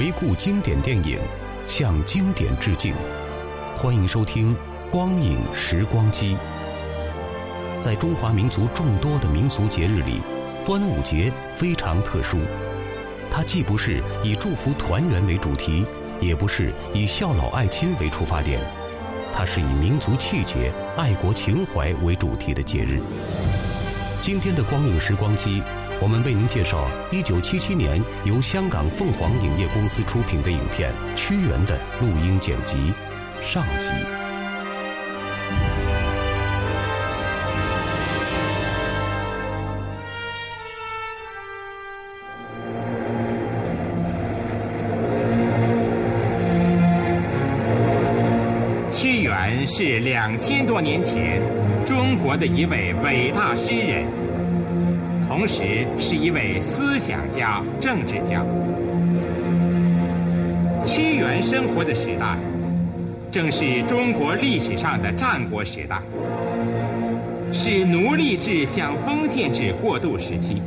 回顾经典电影，向经典致敬。欢迎收听《光影时光机》。在中华民族众多的民俗节日里，端午节非常特殊。它既不是以祝福团圆为主题，也不是以孝老爱亲为出发点，它是以民族气节、爱国情怀为主题的节日。今天的光影时光机，我们为您介绍1977年由香港凤凰影业公司出品的影片《屈原》的录音剪辑上集。屈原是两千多年前中国的一位伟大诗人，同时是一位思想家、政治家。屈原生活的时代，正是中国历史上的战国时代，是奴隶制向封建制过渡时期。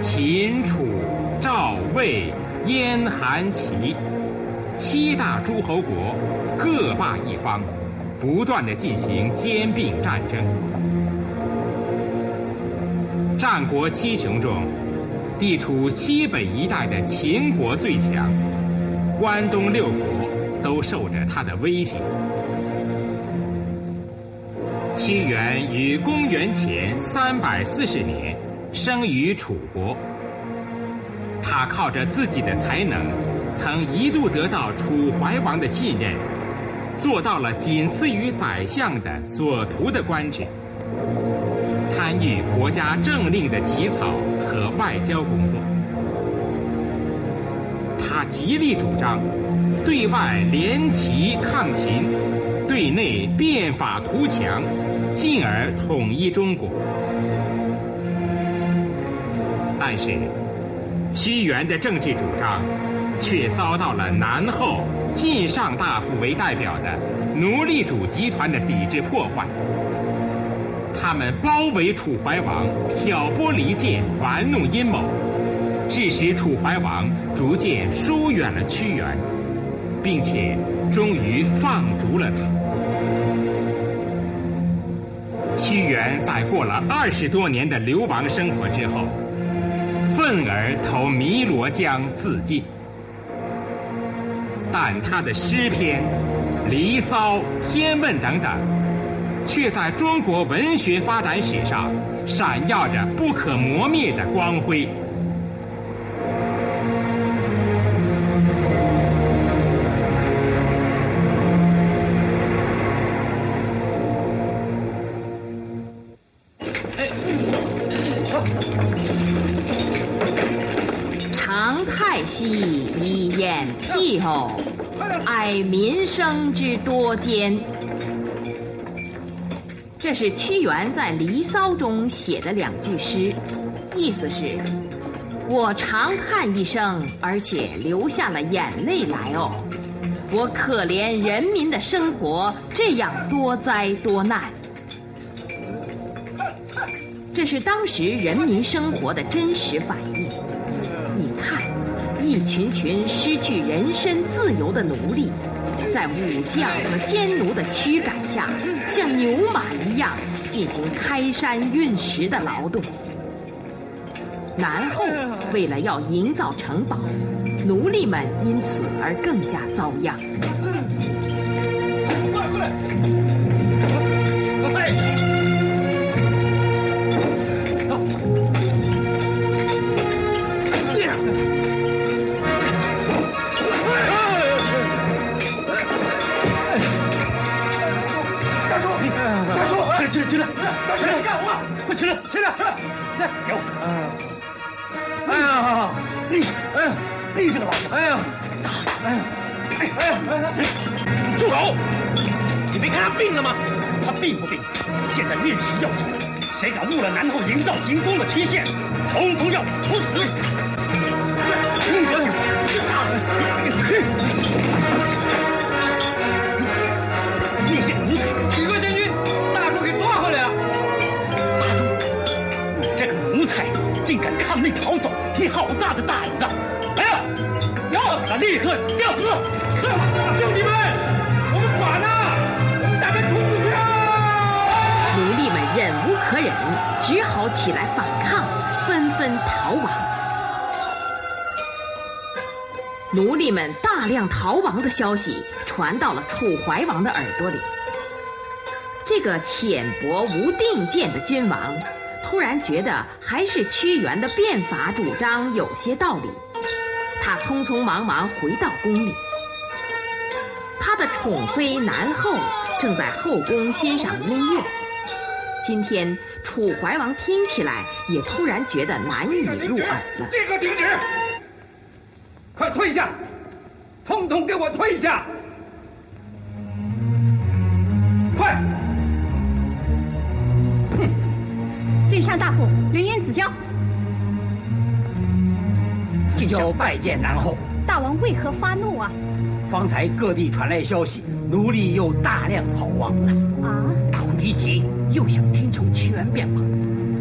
秦、楚、赵、魏、燕、韩、齐。七大诸侯国各霸一方，不断的进行兼并战争。战国七雄中，地处西北一带的秦国最强，关东六国都受着他的威胁。屈原于公元前三百四十年生于楚国，他靠着自己的才能。曾一度得到楚怀王的信任，做到了仅次于宰相的左徒的官职，参与国家政令的起草和外交工作。他极力主张对外联齐抗秦，对内变法图强，进而统一中国。但是，屈原的政治主张。却遭到了南后晋上大夫为代表的奴隶主集团的抵制破坏。他们包围楚怀王，挑拨离间，玩弄阴谋，致使楚怀王逐渐疏远了屈原，并且终于放逐了他。屈原在过了二十多年的流亡生活之后，愤而投汨罗江自尽。但他的诗篇、《离骚》《天问》等等，却在中国文学发展史上闪耀着不可磨灭的光辉。长太息以掩辟后，哀民生之多艰。这是屈原在《离骚》中写的两句诗，意思是：我长叹一声，而且流下了眼泪来哦。我可怜人民的生活这样多灾多难。这是当时人民生活的真实反应。你看，一群群失去人身自由的奴隶，在武将和奸奴的驱赶下，像牛马一样进行开山运石的劳动。南后为了要营造城堡，奴隶们因此而更加遭殃。大叔起来起来！大叔，你干活！快起来起来起！来，来给我！哎呀，立哎呀，立着了吧！哎呀，哎呀，哎呀，住手！你没看他病了吗？他病不病？现在面试要紧，谁敢误了南后营造行宫的期限，统统要处死！你这是大事！你敢抗命逃走，你好大的胆子！哎呀，要他立刻吊死！是，兄弟们，我们管呐，我们大家冲出去啊！奴隶们忍无可忍，只好起来反抗，纷纷逃亡。奴隶们大量逃亡的消息传到了楚怀王的耳朵里。这个浅薄无定见的君王，突然觉得还是屈原的变法主张有些道理。他匆匆忙忙回到宫里，他的宠妃南后正在后宫欣赏音乐。今天楚怀王听起来也突然觉得难以入耳了。立刻停止！快退下！通通给我退下！快！大夫，云烟子交。请教拜见南后。大王为何发怒啊？方才各地传来消息，奴隶又大量逃亡了。啊！大王一急，又想听从屈原变法，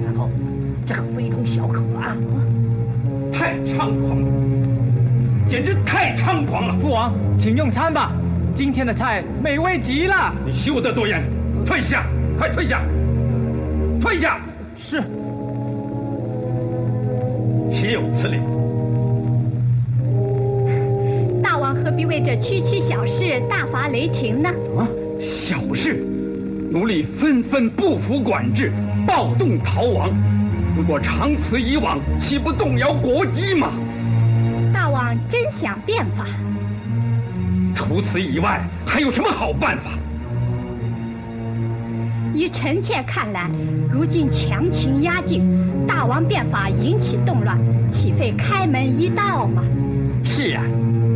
然后这可非同小可啊！太猖狂了，简直太猖狂了！父王，请用餐吧，今天的菜美味极了。你休得多言，退下，快退下，退下！是，岂有此理！大王何必为这区区小事大发雷霆呢？啊，小事，奴隶纷纷不服管制，暴动逃亡。如果长此以往，岂不动摇国基吗？大王真想变法？除此以外，还有什么好办法？依臣妾看来，如今强秦压境，大王变法引起动乱，岂非开门一道吗？是啊，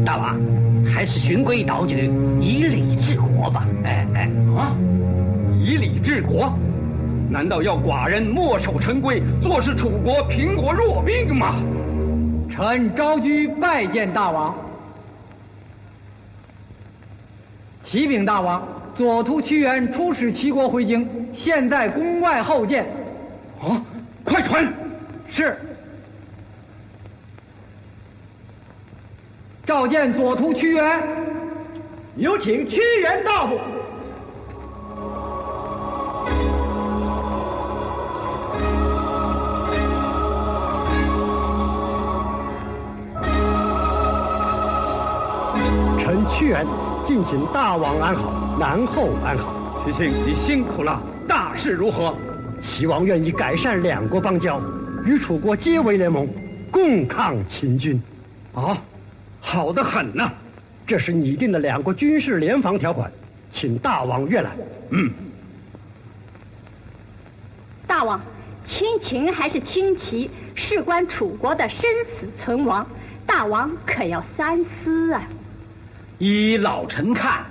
大王，还是循规蹈矩，以礼治国吧。哎哎啊，以礼治国？难道要寡人墨守成规，坐视楚国贫国弱兵吗？臣昭居拜见大王，启禀大王。左徒屈原出使齐国回京，现在宫外候见。啊，快传！是。召见左徒屈原。有请屈原大夫。臣屈原，敬请大王安好。南后安好，徐庆，你辛苦了。大事如何？齐王愿意改善两国邦交，与楚国结为联盟，共抗秦军。啊，好的很呐！这是拟定的两国军事联防条款，请大王阅览。嗯。大王，亲秦还是亲齐，事关楚国的生死存亡，大王可要三思啊！依老臣看。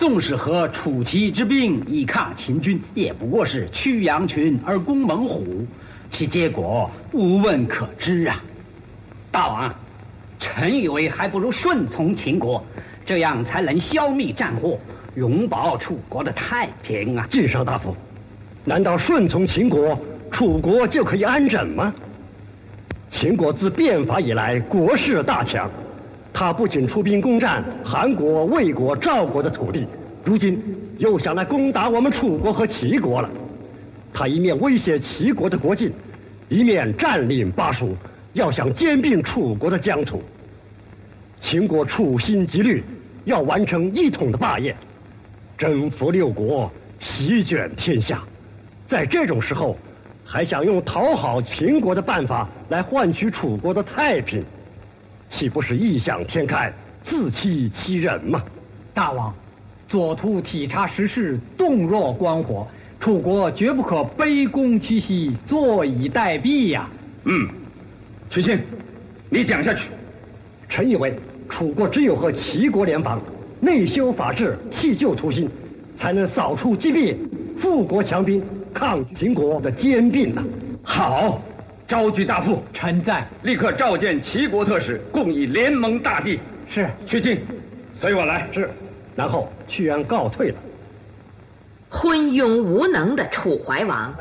纵使和楚齐之兵以抗秦军，也不过是驱羊群而攻猛虎，其结果无问可知啊！大王，臣以为还不如顺从秦国，这样才能消灭战祸，永保楚国的太平啊！晋少大夫，难道顺从秦国，楚国就可以安枕吗？秦国自变法以来，国势大强。他不仅出兵攻占韩国、魏国、赵国的土地，如今又想来攻打我们楚国和齐国了。他一面威胁齐国的国境，一面占领巴蜀，要想兼并楚国的疆土。秦国处心积虑，要完成一统的霸业，征服六国，席卷天下。在这种时候，还想用讨好秦国的办法来换取楚国的太平，岂不是异想天开、自欺欺人吗？大王，左徒体察时事，洞若观火，楚国绝不可卑躬屈膝，坐以待毙呀！嗯，曲庆，你讲下去。臣以为。楚国只有和齐国联防，内修法治，弃旧图新，才能扫除积弊，富国强兵，抗拒秦国的兼并呐。好，召集大夫，臣在，立刻召见齐国特使，共议联盟大计。是，屈靖，随我来。是，然后屈原告退了。昏庸无能的楚怀王，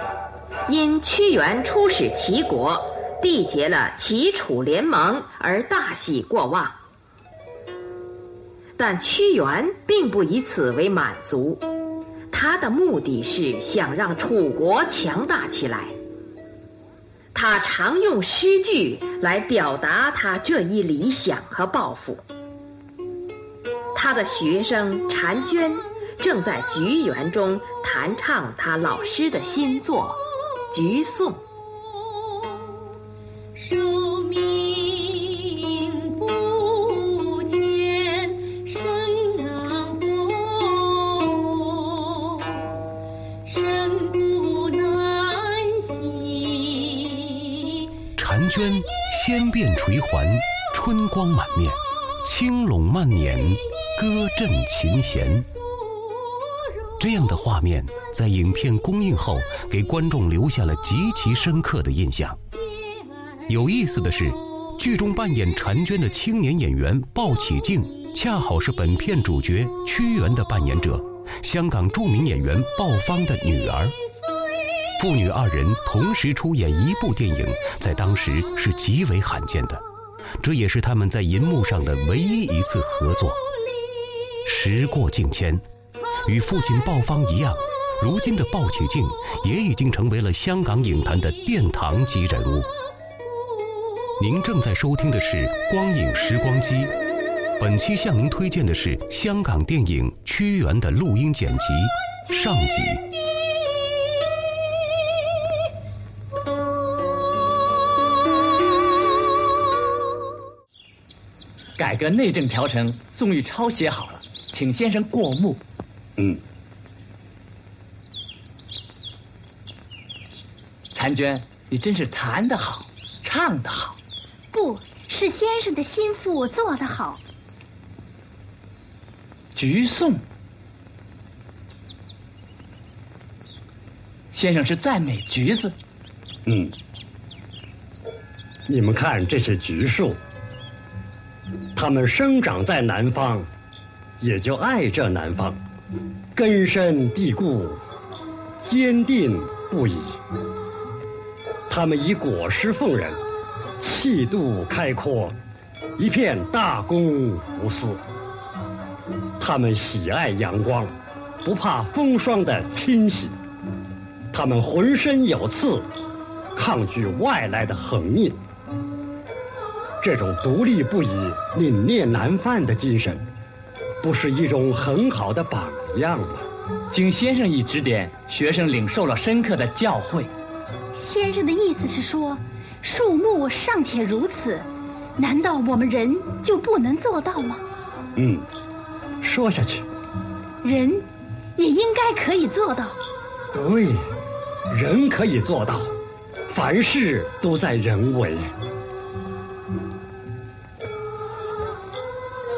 因屈原出使齐国，缔结了齐楚联盟，而大喜过望。但屈原并不以此为满足，他的目的是想让楚国强大起来。他常用诗句来表达他这一理想和抱负。他的学生婵娟正在菊园中弹唱他老师的新作《菊颂》。仙变垂环，春光满面，轻拢慢捻，歌振琴弦。这样的画面在影片公映后，给观众留下了极其深刻的印象。有意思的是，剧中扮演婵娟的青年演员鲍启静，恰好是本片主角屈原的扮演者，香港著名演员鲍方的女儿。父女二人同时出演一部电影，在当时是极为罕见的，这也是他们在银幕上的唯一一次合作。时过境迁，与父亲鲍方一样，如今的鲍启静也已经成为了香港影坛的殿堂级人物。您正在收听的是《光影时光机》，本期向您推荐的是香港电影《屈原》的录音剪辑上集。革内政条程，宋玉超写好了，请先生过目。嗯。婵娟，你真是弹得好，唱得好。不是先生的心腹做得好。菊颂，先生是赞美橘子。嗯。你们看这些橘树。它们生长在南方，也就爱这南方，根深蒂固，坚定不移。它们以果实奉人，气度开阔，一片大公无私。它们喜爱阳光，不怕风霜的侵袭。它们浑身有刺，抗拒外来的横逆。这种独立不已、凛冽难犯的精神，不是一种很好的榜样吗？经先生一指点，学生领受了深刻的教诲。先生的意思是说，树木尚且如此，难道我们人就不能做到吗？嗯，说下去，人也应该可以做到。对，人可以做到，凡事都在人为。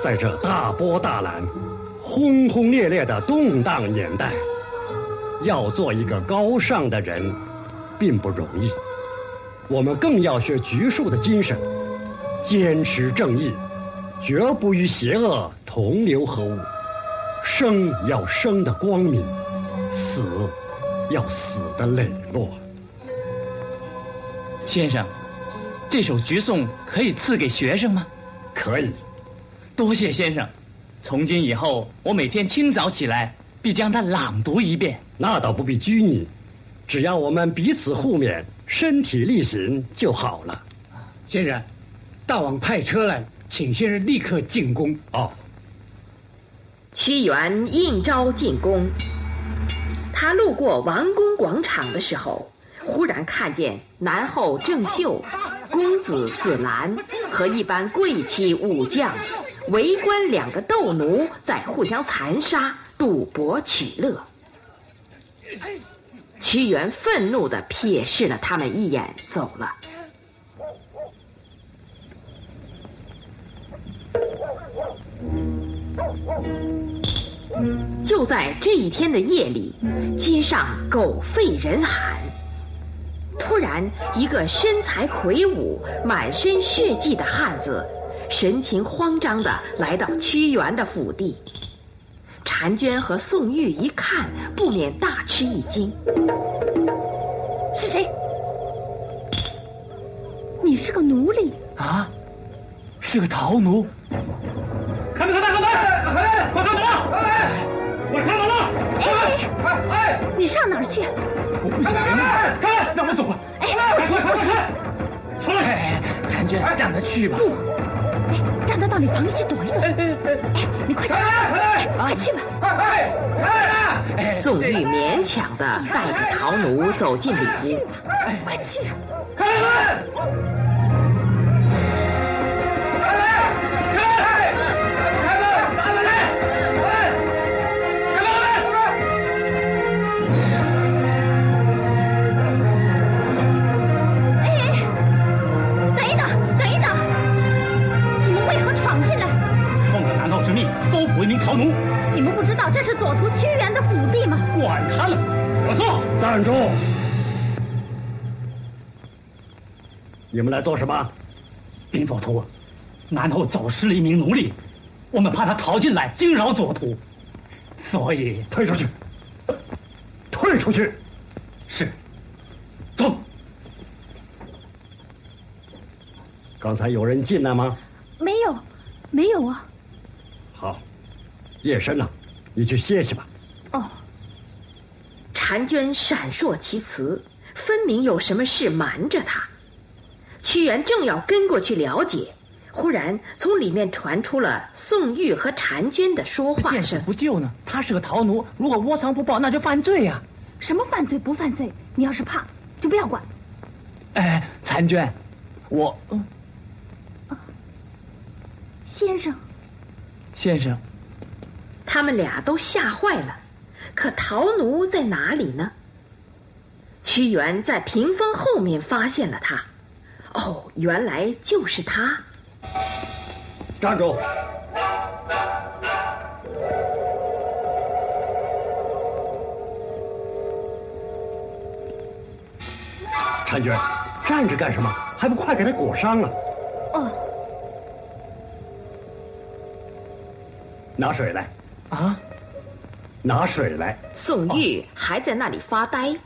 在这大波大澜、轰轰烈烈的动荡年代，要做一个高尚的人，并不容易。我们更要学橘树的精神，坚持正义，绝不与邪恶同流合污。生要生的光明，死要死的磊落。先生，这首橘颂可以赐给学生吗？可以。多谢先生，从今以后，我每天清早起来必将它朗读一遍。那倒不必拘泥，只要我们彼此互勉，身体力行就好了。先生，大王派车来，请先生立刻进宫。哦。屈原应召进宫。他路过王宫广场的时候，忽然看见南后郑袖、公子子兰和一班贵戚武将围观两个斗奴在互相残杀、赌博取乐。屈原愤怒地瞥视了他们一眼，走了。就在这一天的夜里，街上狗吠人喊。突然，一个身材魁梧、满身血迹的汉子，神情慌张地来到屈原的府邸。婵娟和宋玉一看，不免大吃一惊：“是谁？你是个奴隶啊？是个逃奴？开门！开门！开门！快开门！哎，我开门了！哎哎，你上哪儿去？我不想开门！开门，让我走吧！哎，快快快开！出来！婵娟，让他去吧。让他到你房里去躲一躲。哎，你快去！快去吧！哎！宋玉勉强的带着陶奴走进里屋。快去！开门！是左图屈原的府邸吗？管他了，我说站住！你们来做什么？禀左图，南头走失了一名奴隶，我们怕他逃进来惊扰左图，所以退出去。退出去。是。走。刚才有人进来吗？没有，没有啊。好，夜深了，你去歇息吧。哦。婵娟闪烁其词，分明有什么事瞒着他。屈原正要跟过去了解，忽然从里面传出了宋玉和婵娟的说话声。不救呢？他是个逃奴，如果窝藏不报，那就犯罪呀。什么犯罪不犯罪？你要是怕，就不要管。哎，婵娟，我……嗯。先生。先生，他们俩都吓坏了。可陶奴在哪里呢？屈原在屏风后面发现了他。哦，原来就是他。站住！婵娟，站着干什么？还不快给他裹上啊？哦。拿水来，啊！拿水来。宋玉还在那里发呆，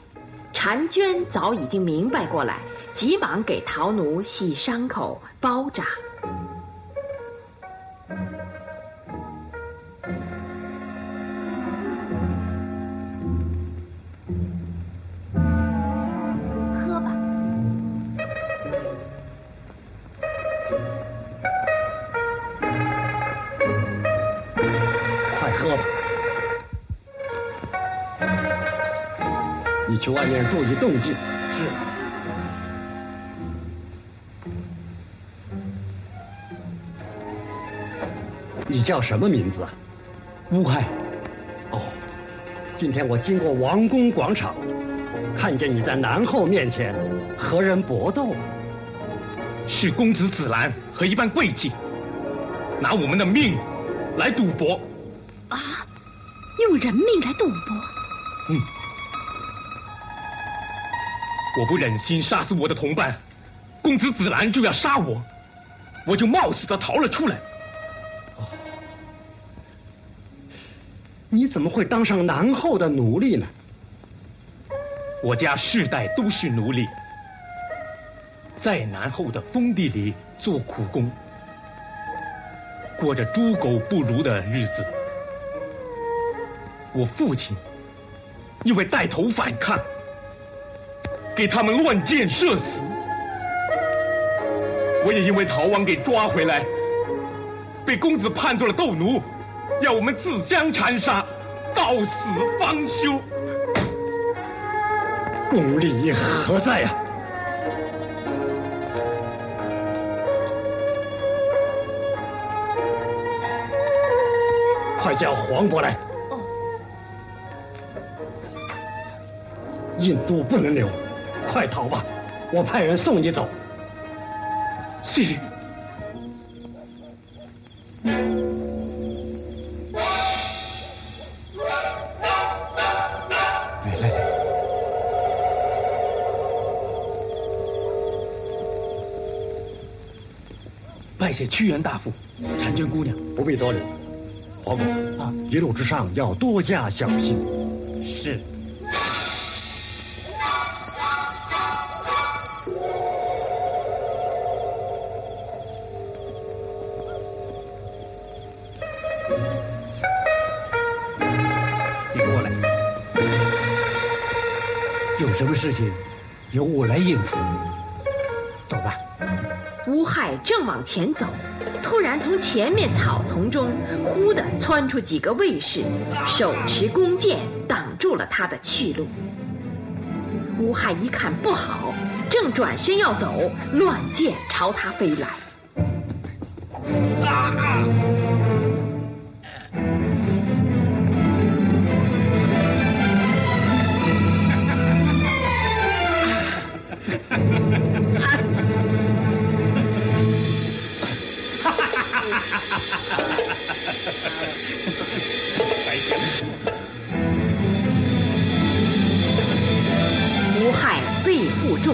婵娟早已经明白过来，急忙给陶奴洗伤口、包扎。去外面注意动静。是。你叫什么名字啊？乌亥。哦，今天我经过王宫广场，看见你在南后面前和人搏斗。是公子子兰和一班贵戚，拿我们的命来赌博。啊！用人命来赌博？嗯，我不忍心杀死我的同伴，公子子兰就要杀我，我就冒死的逃了出来。你怎么会当上南后的奴隶呢？我家世代都是奴隶，在南后的封地里做苦工，过着猪狗不如的日子。我父亲因为带头反抗，给他们乱箭射死。我也因为逃亡给抓回来，被公子判做了斗奴，要我们自相残杀，到死方休。公理何在呀？快叫黄伯来！哦，印度不能留，快逃吧！我派人送你走。是。拜谢屈原大夫，婵娟姑娘，不必多礼。黄渤啊，一路之上要多加小心。是。什么事情由我来应付。走吧。吴亥正往前走，突然从前面草丛中忽地窜出几个卫士，手持弓箭挡住了他的去路。吴亥一看不好，正转身要走，乱箭朝他飞来。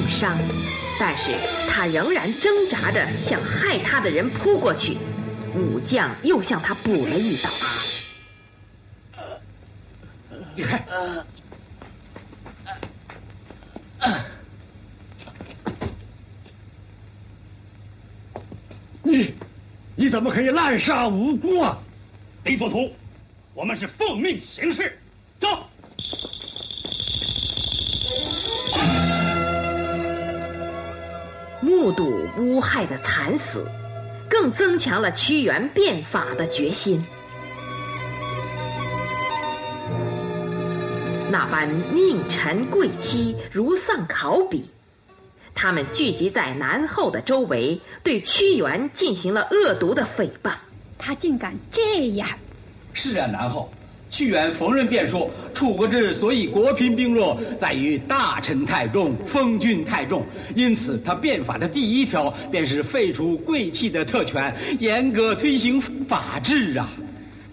重伤，但是他仍然挣扎着向害他的人扑过去。武将又向他补了一刀。你看，你，你怎么可以滥杀无辜啊？李左图，我们是奉命行事，目睹乌亥的惨死，更增强了屈原变法的决心。那般佞臣贵戚如丧考妣，他们聚集在南后的周围，对屈原进行了恶毒的诽谤。他竟敢这样！是啊，南后。屈原逢人便说：“楚国之所以国贫兵弱，在于大臣太重，封君太重。因此，他变法的第一条便是废除贵戚的特权，严格推行法治啊。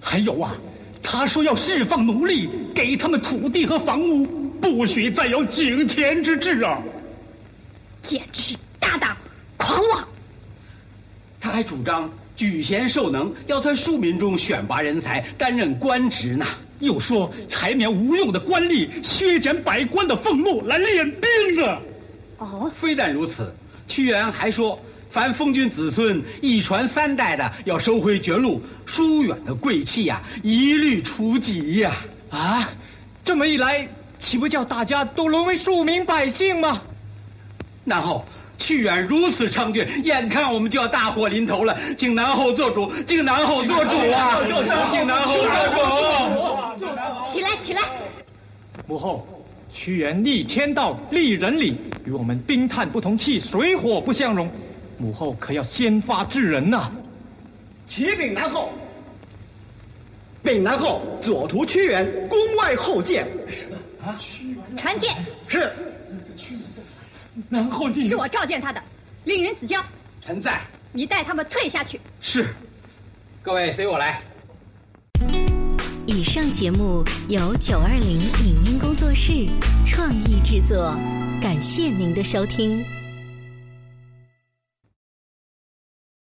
还有啊，他说要释放奴隶，给他们土地和房屋，不许再有井田之制啊！简直是大胆狂妄。他还主张。”举贤授能，要在庶民中选拔人才担任官职呢。又说裁免无用的官吏，削减百官的俸禄来练兵呢。哦，非但如此，屈原还说，凡封君子孙一传三代的，要收回爵禄；疏远的贵戚呀，一律除籍呀。啊，这么一来，岂不叫大家都沦为庶民百姓吗？然后。屈原如此猖獗，眼看我们就要大祸临头了，请南后做主，请南后做主啊！请南后做主！起来，起来！母后，屈原逆天道，立人礼，与我们冰炭不同气，水火不相容。母后可要先发制人呐！启禀南后，禀南后，左徒屈原，宫外后见。啊！传见。是。然后你是我召见他的，令人子交。臣在。你带他们退下去。是。各位随我来。以上节目由九二零影音工作室创意制作，感谢您的收听。